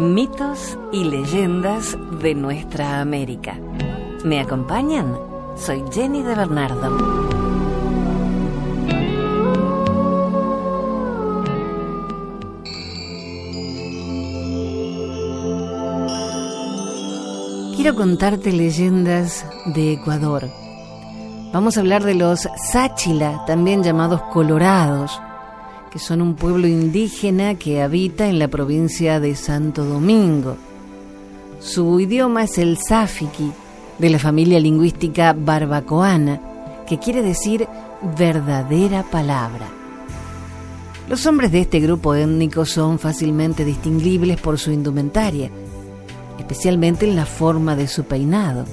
Mitos y leyendas de nuestra América. ¿Me acompañan? Soy Jenny de Bernardo. Quiero contarte leyendas de Ecuador. Vamos a hablar de los Sáchila, también llamados Colorados que son un pueblo indígena que habita en la provincia de Santo Domingo. Su idioma es el sáfiqui, de la familia lingüística barbacoana, que quiere decir verdadera palabra. Los hombres de este grupo étnico son fácilmente distinguibles por su indumentaria, especialmente en la forma de su peinado.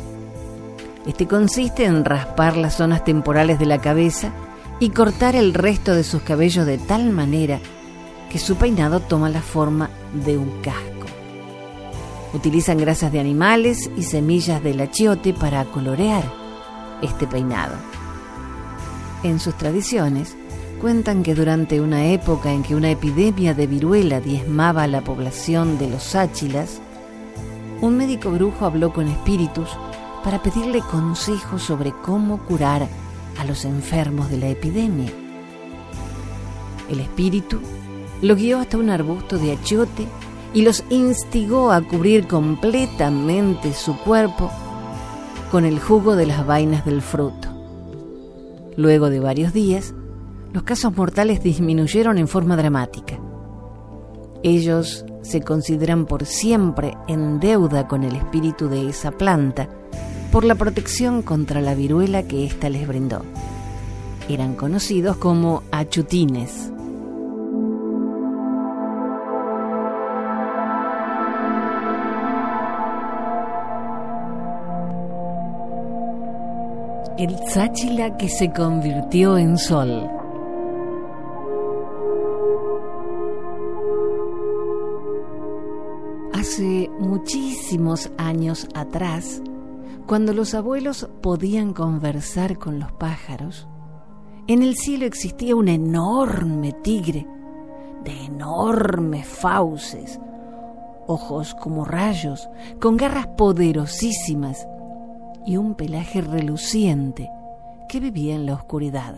Este consiste en raspar las zonas temporales de la cabeza y cortar el resto de sus cabellos de tal manera que su peinado toma la forma de un casco. Utilizan grasas de animales y semillas del achiote para colorear este peinado. En sus tradiciones, cuentan que durante una época en que una epidemia de viruela diezmaba a la población de los Áchilas, un médico brujo habló con espíritus para pedirle consejos sobre cómo curar a los enfermos de la epidemia. El espíritu lo guió hasta un arbusto de achiote y los instigó a cubrir completamente su cuerpo con el jugo de las vainas del fruto. Luego de varios días, los casos mortales disminuyeron en forma dramática. Ellos se consideran por siempre en deuda con el espíritu de esa planta por la protección contra la viruela que ésta les brindó. Eran conocidos como achutines. El sáchila que se convirtió en sol. Hace muchísimos años atrás, cuando los abuelos podían conversar con los pájaros, en el cielo existía un enorme tigre de enormes fauces, ojos como rayos, con garras poderosísimas y un pelaje reluciente que vivía en la oscuridad.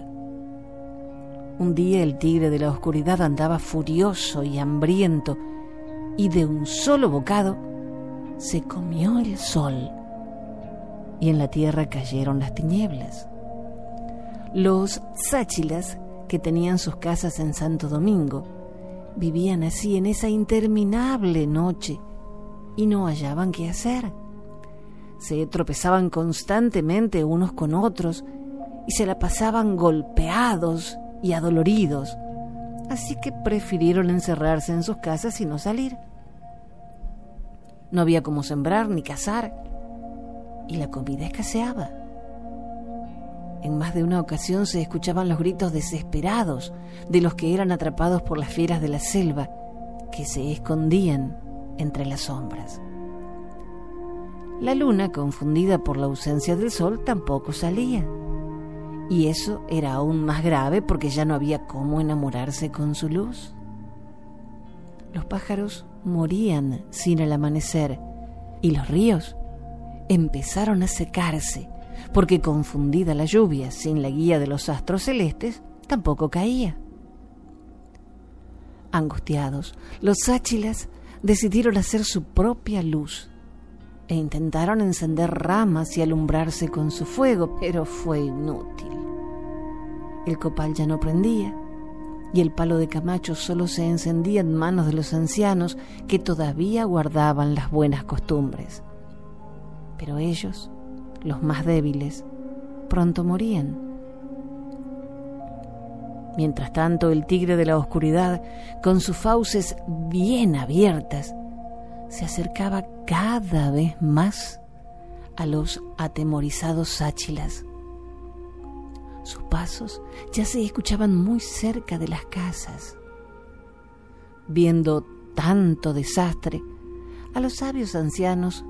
Un día el tigre de la oscuridad andaba furioso y hambriento y de un solo bocado se comió el sol y en la tierra cayeron las tinieblas. Los sáchilas, que tenían sus casas en Santo Domingo, vivían así en esa interminable noche y no hallaban qué hacer. Se tropezaban constantemente unos con otros y se la pasaban golpeados y adoloridos, así que prefirieron encerrarse en sus casas y no salir. No había cómo sembrar ni cazar, y la comida escaseaba. En más de una ocasión se escuchaban los gritos desesperados de los que eran atrapados por las fieras de la selva que se escondían entre las sombras. La luna, confundida por la ausencia del sol, tampoco salía. Y eso era aún más grave porque ya no había cómo enamorarse con su luz. Los pájaros morían sin el amanecer y los ríos empezaron a secarse, porque confundida la lluvia sin la guía de los astros celestes, tampoco caía. Angustiados, los sáchilas decidieron hacer su propia luz e intentaron encender ramas y alumbrarse con su fuego, pero fue inútil. El copal ya no prendía y el palo de Camacho solo se encendía en manos de los ancianos que todavía guardaban las buenas costumbres. Pero ellos, los más débiles, pronto morían. Mientras tanto, el tigre de la oscuridad, con sus fauces bien abiertas, se acercaba cada vez más a los atemorizados sáchilas. Sus pasos ya se escuchaban muy cerca de las casas. Viendo tanto desastre, a los sabios ancianos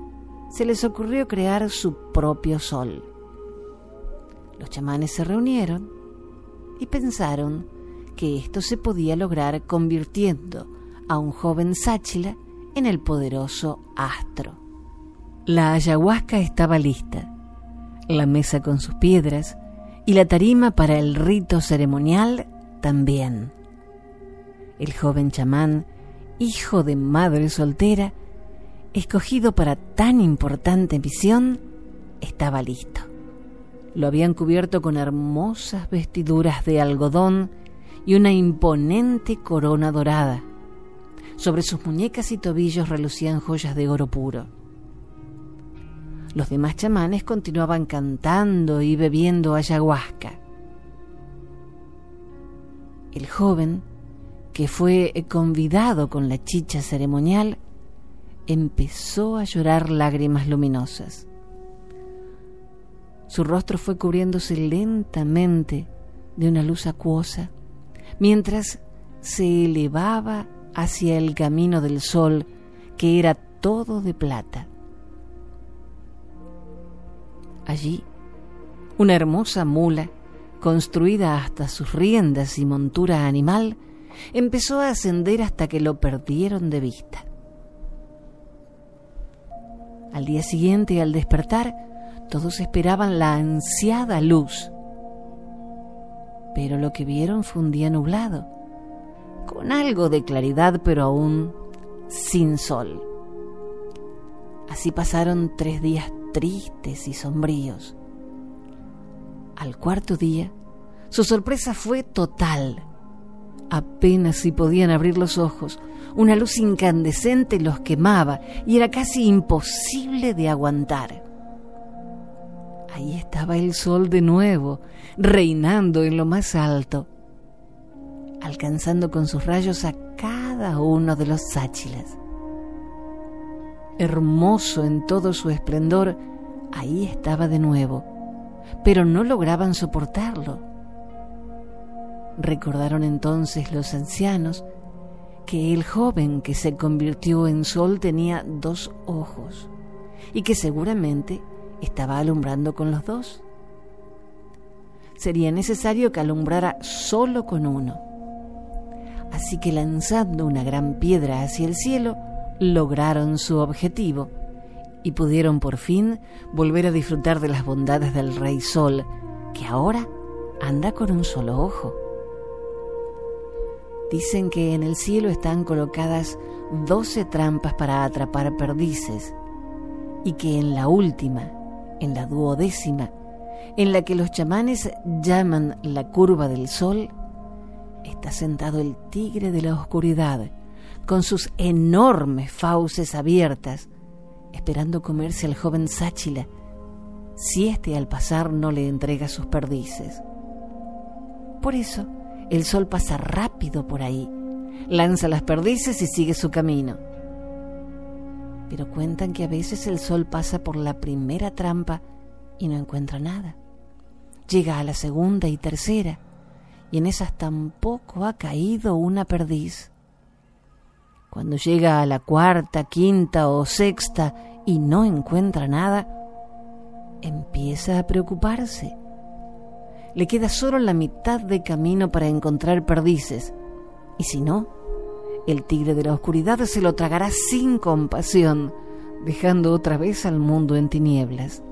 se les ocurrió crear su propio sol. Los chamanes se reunieron y pensaron que esto se podía lograr convirtiendo a un joven sáchila en el poderoso astro. La ayahuasca estaba lista, la mesa con sus piedras y la tarima para el rito ceremonial también. El joven chamán, hijo de madre soltera, escogido para tan importante misión, estaba listo. Lo habían cubierto con hermosas vestiduras de algodón y una imponente corona dorada. Sobre sus muñecas y tobillos relucían joyas de oro puro. Los demás chamanes continuaban cantando y bebiendo ayahuasca. El joven, que fue convidado con la chicha ceremonial, empezó a llorar lágrimas luminosas. Su rostro fue cubriéndose lentamente de una luz acuosa, mientras se elevaba hacia el camino del sol, que era todo de plata. Allí, una hermosa mula, construida hasta sus riendas y montura animal, empezó a ascender hasta que lo perdieron de vista. Al día siguiente, al despertar, todos esperaban la ansiada luz, pero lo que vieron fue un día nublado, con algo de claridad, pero aún sin sol. Así pasaron tres días tristes y sombríos. Al cuarto día, su sorpresa fue total. Apenas si podían abrir los ojos, una luz incandescente los quemaba y era casi imposible de aguantar. Ahí estaba el sol de nuevo, reinando en lo más alto, alcanzando con sus rayos a cada uno de los sáchilas. Hermoso en todo su esplendor, ahí estaba de nuevo, pero no lograban soportarlo. Recordaron entonces los ancianos que el joven que se convirtió en sol tenía dos ojos y que seguramente estaba alumbrando con los dos. Sería necesario que alumbrara solo con uno. Así que lanzando una gran piedra hacia el cielo, lograron su objetivo y pudieron por fin volver a disfrutar de las bondades del Rey Sol, que ahora anda con un solo ojo. Dicen que en el cielo están colocadas doce trampas para atrapar perdices y que en la última, en la duodécima, en la que los chamanes llaman la curva del sol, está sentado el tigre de la oscuridad, con sus enormes fauces abiertas, esperando comerse al joven Sáchila, si éste al pasar no le entrega sus perdices. Por eso, el sol pasa rápido por ahí, lanza las perdices y sigue su camino pero cuentan que a veces el sol pasa por la primera trampa y no encuentra nada. Llega a la segunda y tercera, y en esas tampoco ha caído una perdiz. Cuando llega a la cuarta, quinta o sexta y no encuentra nada, empieza a preocuparse. Le queda solo la mitad de camino para encontrar perdices, y si no, el tigre de la oscuridad se lo tragará sin compasión, dejando otra vez al mundo en tinieblas.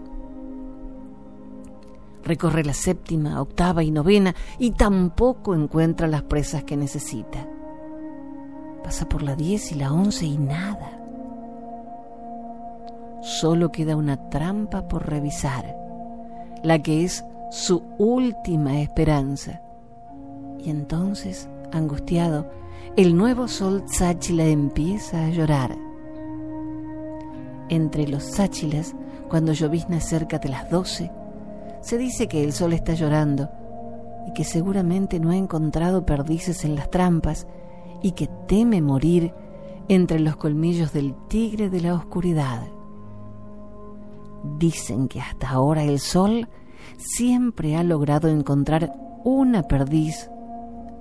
Recorre la séptima, octava y novena y tampoco encuentra las presas que necesita. Pasa por la diez y la once y nada. Solo queda una trampa por revisar, la que es su última esperanza. Y entonces, angustiado, el nuevo sol Sáchila empieza a llorar. Entre los Sáchilas, cuando llovizna cerca de las doce, se dice que el sol está llorando y que seguramente no ha encontrado perdices en las trampas y que teme morir entre los colmillos del tigre de la oscuridad. Dicen que hasta ahora el sol siempre ha logrado encontrar una perdiz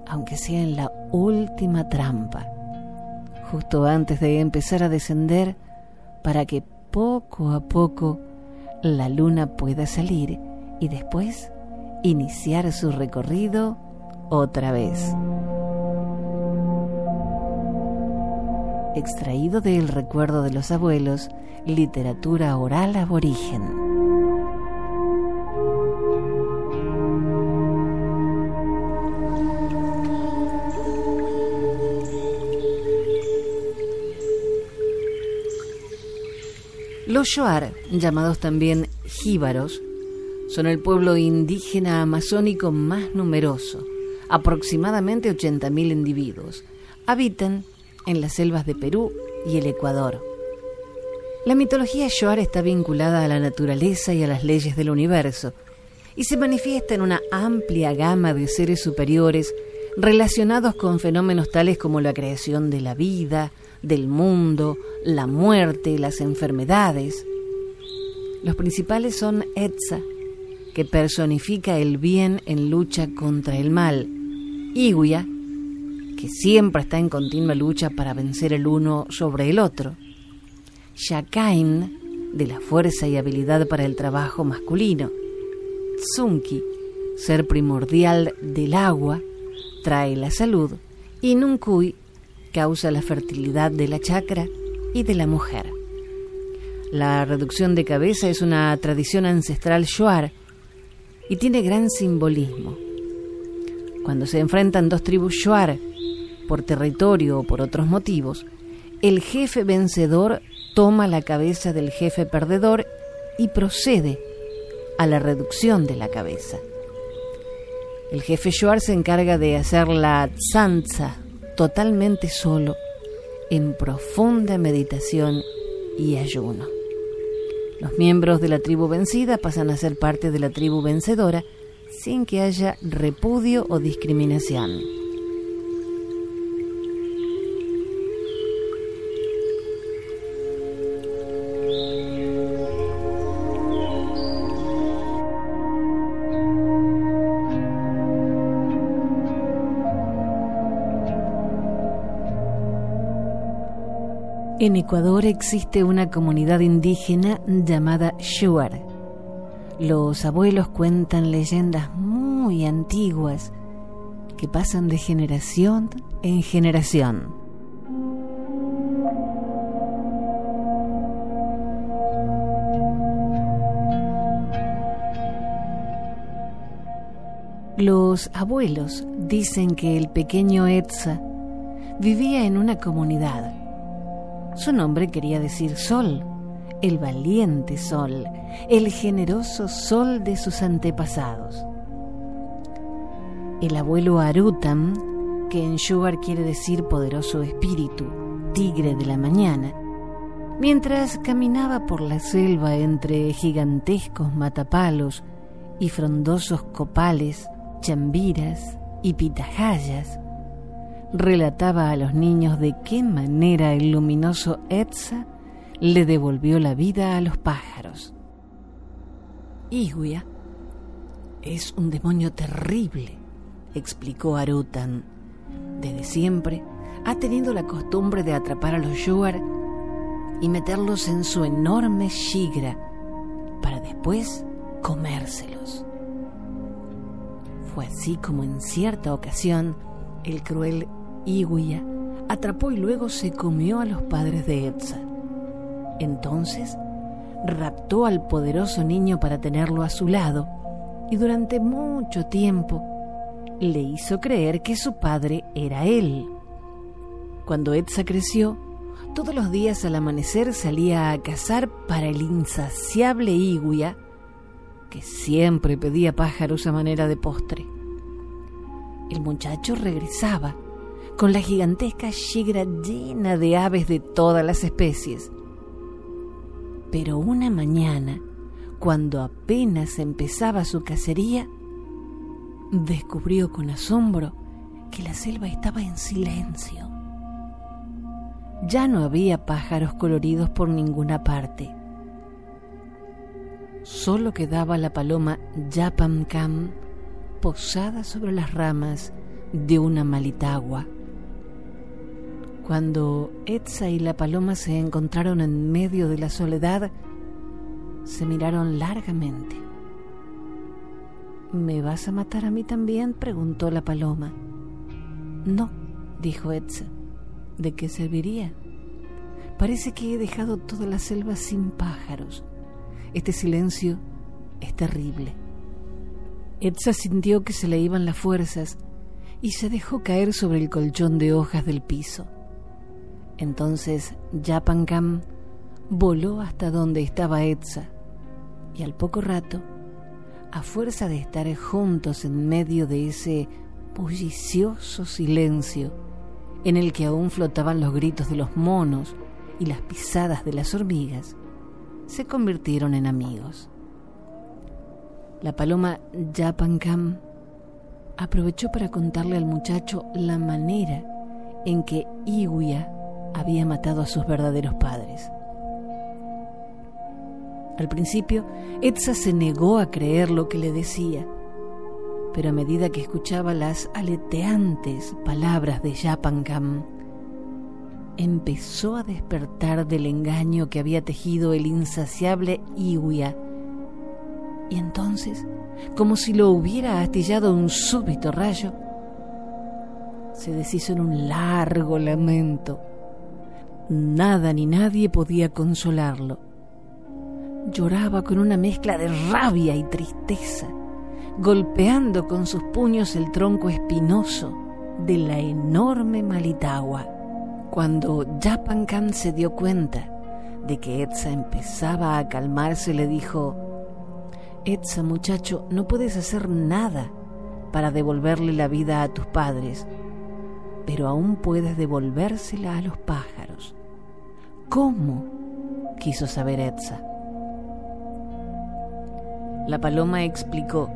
aunque sea en la última trampa, justo antes de empezar a descender, para que poco a poco la luna pueda salir y después iniciar su recorrido otra vez. extraído del recuerdo de los abuelos, literatura oral aborigen. Los Shoar, llamados también jíbaros, son el pueblo indígena amazónico más numeroso, aproximadamente 80.000 individuos. Habitan en las selvas de Perú y el Ecuador. La mitología Shoar está vinculada a la naturaleza y a las leyes del universo y se manifiesta en una amplia gama de seres superiores relacionados con fenómenos tales como la creación de la vida, del mundo, la muerte, las enfermedades. Los principales son Etza, que personifica el bien en lucha contra el mal, Iguia, que siempre está en continua lucha para vencer el uno sobre el otro, Shakain, de la fuerza y habilidad para el trabajo masculino, Tsunki, ser primordial del agua, trae la salud, y Nunkui, causa la fertilidad de la chakra y de la mujer. La reducción de cabeza es una tradición ancestral shuar y tiene gran simbolismo. Cuando se enfrentan dos tribus shuar por territorio o por otros motivos, el jefe vencedor toma la cabeza del jefe perdedor y procede a la reducción de la cabeza. El jefe Shuar se encarga de hacer la tzanza totalmente solo, en profunda meditación y ayuno. Los miembros de la tribu vencida pasan a ser parte de la tribu vencedora sin que haya repudio o discriminación. En Ecuador existe una comunidad indígena llamada Shuar. Los abuelos cuentan leyendas muy antiguas que pasan de generación en generación. Los abuelos dicen que el pequeño Etza vivía en una comunidad su nombre quería decir sol, el valiente sol, el generoso sol de sus antepasados. El abuelo Arutam, que en Shuar quiere decir poderoso espíritu, tigre de la mañana, mientras caminaba por la selva entre gigantescos matapalos y frondosos copales, chambiras y pitahayas, relataba a los niños de qué manera el luminoso Etza le devolvió la vida a los pájaros. Iguia es un demonio terrible, explicó Arutan. Desde siempre ha tenido la costumbre de atrapar a los Yuar y meterlos en su enorme shigra para después comérselos. Fue así como en cierta ocasión el cruel Iguia atrapó y luego se comió a los padres de Etza. Entonces raptó al poderoso niño para tenerlo a su lado y durante mucho tiempo le hizo creer que su padre era él. Cuando Etza creció, todos los días al amanecer salía a cazar para el insaciable Iguia, que siempre pedía pájaros a manera de postre el muchacho regresaba con la gigantesca shigra llena de aves de todas las especies. Pero una mañana, cuando apenas empezaba su cacería, descubrió con asombro que la selva estaba en silencio. Ya no había pájaros coloridos por ninguna parte. Solo quedaba la paloma Yapamcam posada sobre las ramas de una malitagua. Cuando Etza y la paloma se encontraron en medio de la soledad, se miraron largamente. ¿Me vas a matar a mí también? preguntó la paloma. No, dijo Etza. ¿De qué serviría? Parece que he dejado toda la selva sin pájaros. Este silencio es terrible. Etsa sintió que se le iban las fuerzas y se dejó caer sobre el colchón de hojas del piso. Entonces Yapankam voló hasta donde estaba Etsa y al poco rato, a fuerza de estar juntos en medio de ese bullicioso silencio en el que aún flotaban los gritos de los monos y las pisadas de las hormigas, se convirtieron en amigos. La paloma Yapankam aprovechó para contarle al muchacho la manera en que Iguia había matado a sus verdaderos padres. Al principio, Etsa se negó a creer lo que le decía, pero a medida que escuchaba las aleteantes palabras de Yapankam, empezó a despertar del engaño que había tejido el insaciable Iwia. Y entonces, como si lo hubiera astillado un súbito rayo, se deshizo en un largo lamento. Nada ni nadie podía consolarlo. Lloraba con una mezcla de rabia y tristeza, golpeando con sus puños el tronco espinoso de la enorme Malitagua. Cuando Yapankan se dio cuenta de que Etsa empezaba a calmarse, le dijo, Etsa muchacho, no puedes hacer nada para devolverle la vida a tus padres, pero aún puedes devolvérsela a los pájaros. ¿Cómo? quiso saber Etsa. La paloma explicó,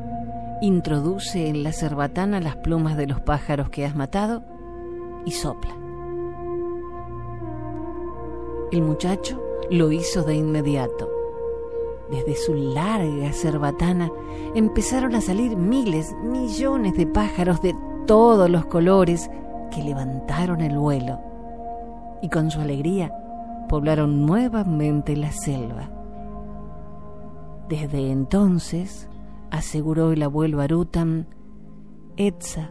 introduce en la cerbatana las plumas de los pájaros que has matado y sopla. El muchacho lo hizo de inmediato. Desde su larga cerbatana empezaron a salir miles, millones de pájaros de todos los colores que levantaron el vuelo y con su alegría poblaron nuevamente la selva. Desde entonces, aseguró el abuelo Arutam, Etza,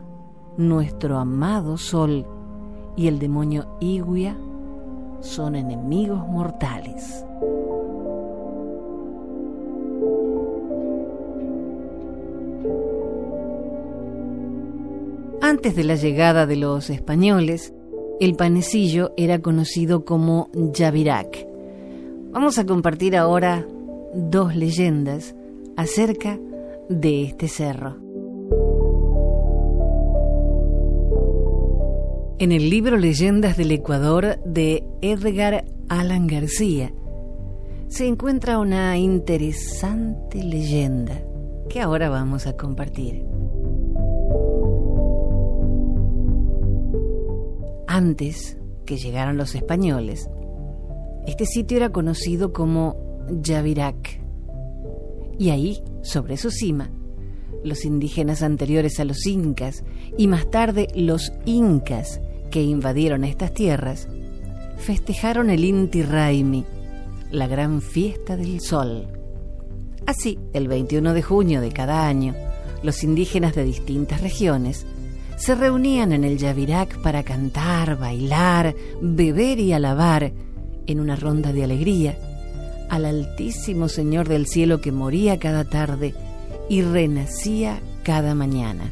nuestro amado sol, y el demonio Iguia son enemigos mortales. Antes de la llegada de los españoles, el panecillo era conocido como Yavirac. Vamos a compartir ahora dos leyendas acerca de este cerro. en el libro Leyendas del Ecuador de Edgar Allan García se encuentra una interesante leyenda que ahora vamos a compartir. Antes que llegaran los españoles, este sitio era conocido como Yavirac. Y ahí, sobre su cima, los indígenas anteriores a los incas y más tarde los incas que invadieron estas tierras, festejaron el Inti Raimi, la gran fiesta del sol. Así, el 21 de junio de cada año, los indígenas de distintas regiones se reunían en el Yavirac para cantar, bailar, beber y alabar en una ronda de alegría al Altísimo Señor del Cielo que moría cada tarde y renacía cada mañana,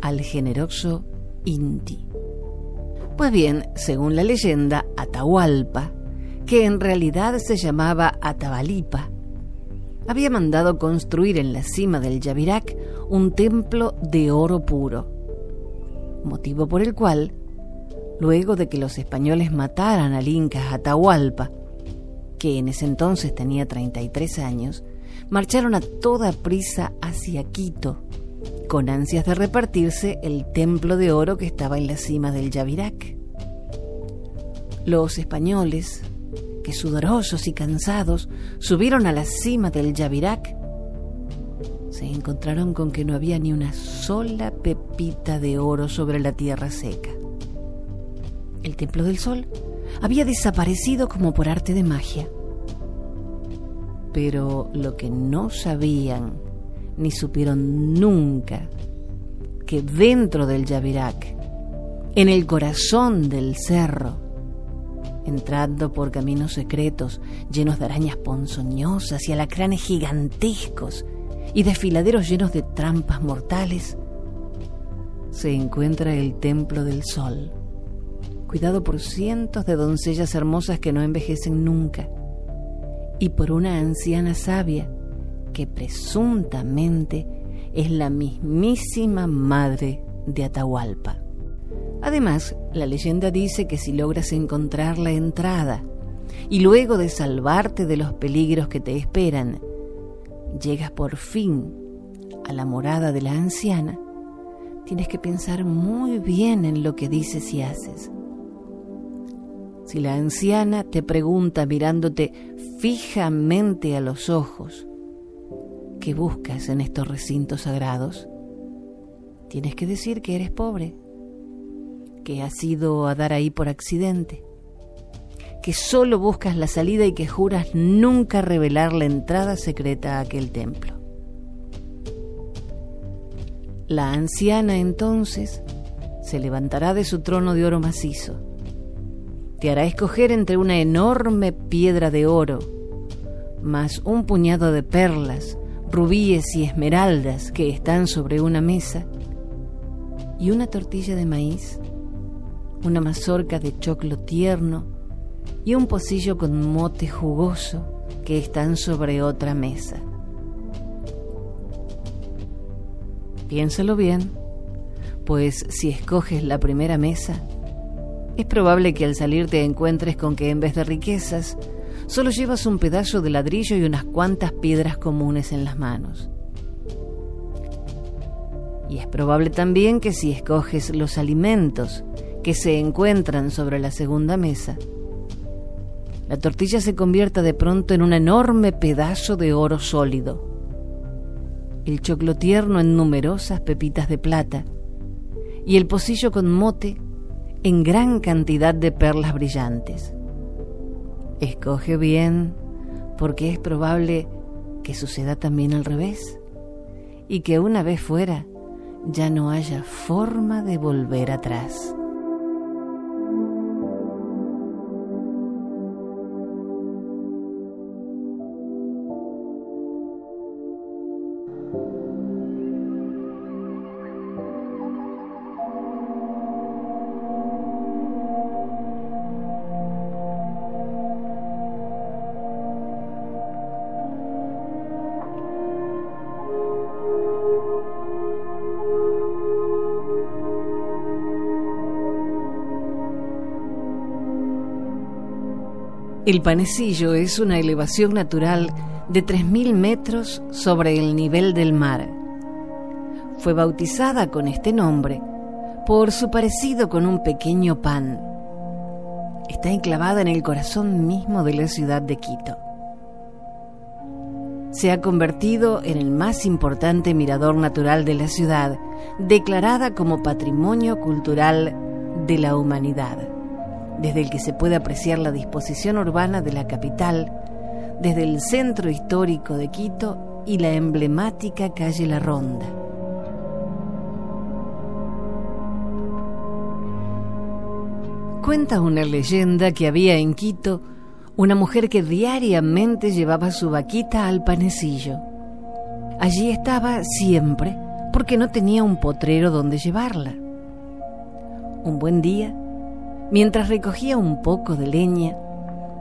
al generoso Inti. Pues bien, según la leyenda, Atahualpa, que en realidad se llamaba Atabalipa, había mandado construir en la cima del Yavirac un templo de oro puro, motivo por el cual, luego de que los españoles mataran al Inca Atahualpa, que en ese entonces tenía 33 años, marcharon a toda prisa hacia Quito con ansias de repartirse el templo de oro que estaba en la cima del Yavirac. Los españoles, que sudorosos y cansados subieron a la cima del Yavirac, encontraron con que no había ni una sola pepita de oro sobre la tierra seca. El templo del sol había desaparecido como por arte de magia. Pero lo que no sabían ni supieron nunca que dentro del Yavirac, en el corazón del cerro, entrando por caminos secretos llenos de arañas ponzoñosas y alacranes gigantescos y desfiladeros llenos de trampas mortales, se encuentra el templo del sol, cuidado por cientos de doncellas hermosas que no envejecen nunca, y por una anciana sabia que presuntamente es la mismísima madre de Atahualpa. Además, la leyenda dice que si logras encontrar la entrada y luego de salvarte de los peligros que te esperan, llegas por fin a la morada de la anciana, tienes que pensar muy bien en lo que dices y haces. Si la anciana te pregunta mirándote fijamente a los ojos, ¿qué buscas en estos recintos sagrados? Tienes que decir que eres pobre que has ido a dar ahí por accidente, que solo buscas la salida y que juras nunca revelar la entrada secreta a aquel templo. La anciana entonces se levantará de su trono de oro macizo, te hará escoger entre una enorme piedra de oro, más un puñado de perlas, rubíes y esmeraldas que están sobre una mesa, y una tortilla de maíz una mazorca de choclo tierno y un pocillo con mote jugoso que están sobre otra mesa. Piénsalo bien, pues si escoges la primera mesa, es probable que al salir te encuentres con que en vez de riquezas, solo llevas un pedazo de ladrillo y unas cuantas piedras comunes en las manos. Y es probable también que si escoges los alimentos que se encuentran sobre la segunda mesa, la tortilla se convierta de pronto en un enorme pedazo de oro sólido, el choclo tierno en numerosas pepitas de plata y el pocillo con mote en gran cantidad de perlas brillantes. Escoge bien, porque es probable que suceda también al revés, y que una vez fuera ya no haya forma de volver atrás. El Panecillo es una elevación natural de 3.000 metros sobre el nivel del mar. Fue bautizada con este nombre por su parecido con un pequeño pan. Está enclavada en el corazón mismo de la ciudad de Quito. Se ha convertido en el más importante mirador natural de la ciudad, declarada como Patrimonio Cultural de la Humanidad desde el que se puede apreciar la disposición urbana de la capital, desde el centro histórico de Quito y la emblemática calle La Ronda. Cuenta una leyenda que había en Quito una mujer que diariamente llevaba su vaquita al panecillo. Allí estaba siempre porque no tenía un potrero donde llevarla. Un buen día, Mientras recogía un poco de leña,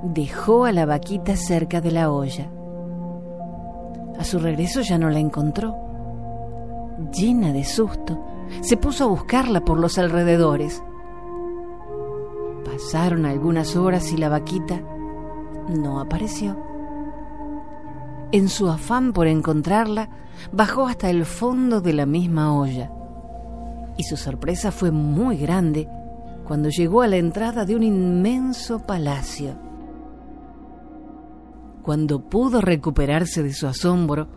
dejó a la vaquita cerca de la olla. A su regreso ya no la encontró. Llena de susto, se puso a buscarla por los alrededores. Pasaron algunas horas y la vaquita no apareció. En su afán por encontrarla, bajó hasta el fondo de la misma olla. Y su sorpresa fue muy grande cuando llegó a la entrada de un inmenso palacio. Cuando pudo recuperarse de su asombro,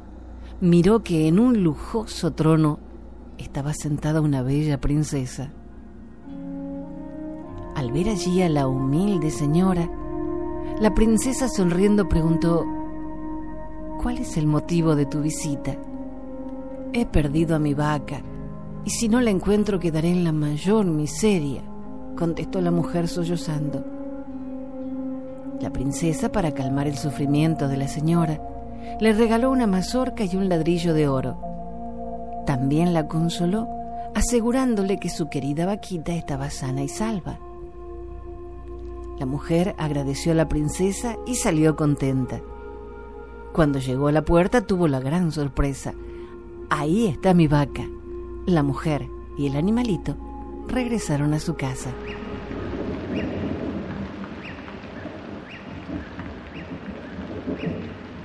miró que en un lujoso trono estaba sentada una bella princesa. Al ver allí a la humilde señora, la princesa sonriendo preguntó, ¿Cuál es el motivo de tu visita? He perdido a mi vaca, y si no la encuentro quedaré en la mayor miseria contestó la mujer sollozando. La princesa, para calmar el sufrimiento de la señora, le regaló una mazorca y un ladrillo de oro. También la consoló, asegurándole que su querida vaquita estaba sana y salva. La mujer agradeció a la princesa y salió contenta. Cuando llegó a la puerta tuvo la gran sorpresa. Ahí está mi vaca. La mujer y el animalito regresaron a su casa.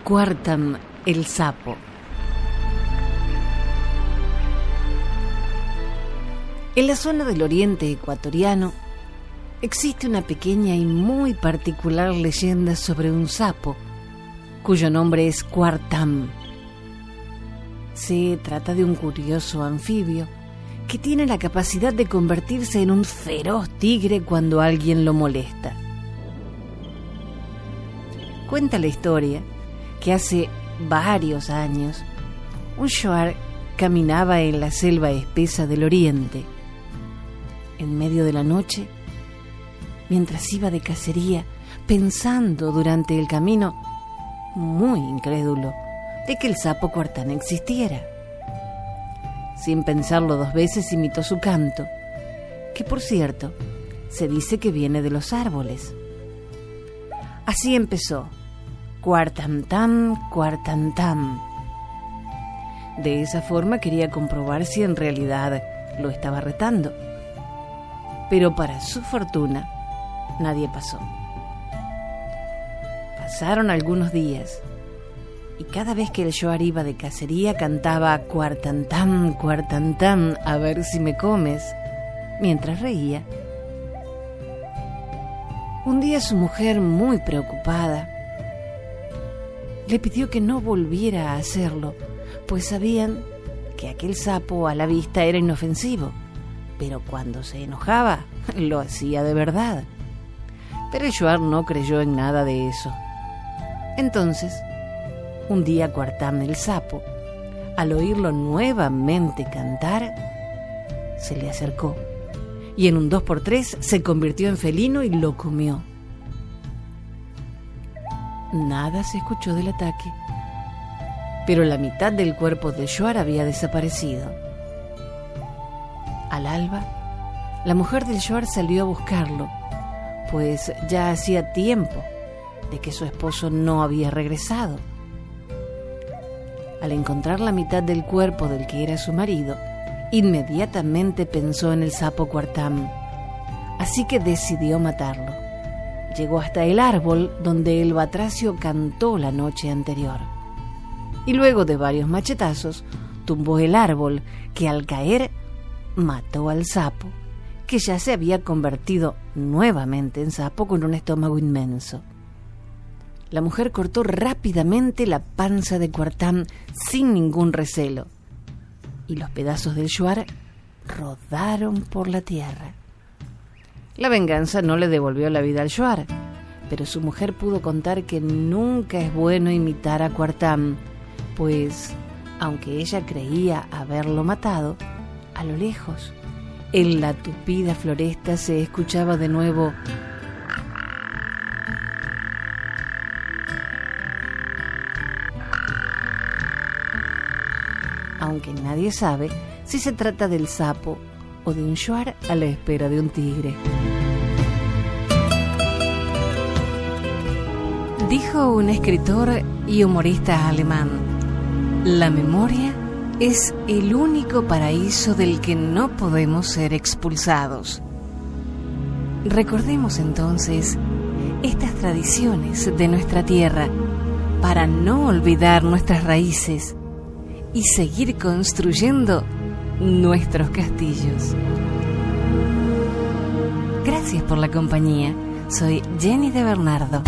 Cuartan el sapo. En la zona del oriente ecuatoriano existe una pequeña y muy particular leyenda sobre un sapo, cuyo nombre es Cuartam. Se trata de un curioso anfibio que tiene la capacidad de convertirse en un feroz tigre cuando alguien lo molesta. Cuenta la historia que hace varios años un shuar caminaba en la selva espesa del oriente. En medio de la noche, mientras iba de cacería, pensando durante el camino, muy incrédulo, de que el sapo cuartán existiera. Sin pensarlo dos veces imitó su canto, que por cierto, se dice que viene de los árboles. Así empezó, cuartantam, cuartantam. De esa forma quería comprobar si en realidad lo estaba retando. Pero para su fortuna, nadie pasó. Pasaron algunos días y cada vez que el Joar iba de cacería cantaba cuartantam, cuartantam, a ver si me comes, mientras reía. Un día su mujer, muy preocupada, le pidió que no volviera a hacerlo, pues sabían que aquel sapo a la vista era inofensivo, pero cuando se enojaba lo hacía de verdad. Pero el Joar no creyó en nada de eso. Entonces, un día Cuartam el sapo, al oírlo nuevamente cantar, se le acercó y en un dos por tres se convirtió en felino y lo comió. Nada se escuchó del ataque, pero la mitad del cuerpo de Joar había desaparecido. Al alba, la mujer del Joar salió a buscarlo pues ya hacía tiempo de que su esposo no había regresado. Al encontrar la mitad del cuerpo del que era su marido, inmediatamente pensó en el sapo Cuartam, así que decidió matarlo. Llegó hasta el árbol donde el batracio cantó la noche anterior. Y luego de varios machetazos, tumbó el árbol que al caer mató al sapo que ya se había convertido nuevamente en sapo con un estómago inmenso. La mujer cortó rápidamente la panza de Cuartán sin ningún recelo, y los pedazos del shuar rodaron por la tierra. La venganza no le devolvió la vida al shuar, pero su mujer pudo contar que nunca es bueno imitar a Cuartán, pues, aunque ella creía haberlo matado, a lo lejos en la tupida floresta se escuchaba de nuevo aunque nadie sabe si se trata del sapo o de un shuar a la espera de un tigre. Dijo un escritor y humorista alemán, la memoria es el único paraíso del que no podemos ser expulsados. Recordemos entonces estas tradiciones de nuestra tierra para no olvidar nuestras raíces y seguir construyendo nuestros castillos. Gracias por la compañía. Soy Jenny de Bernardo.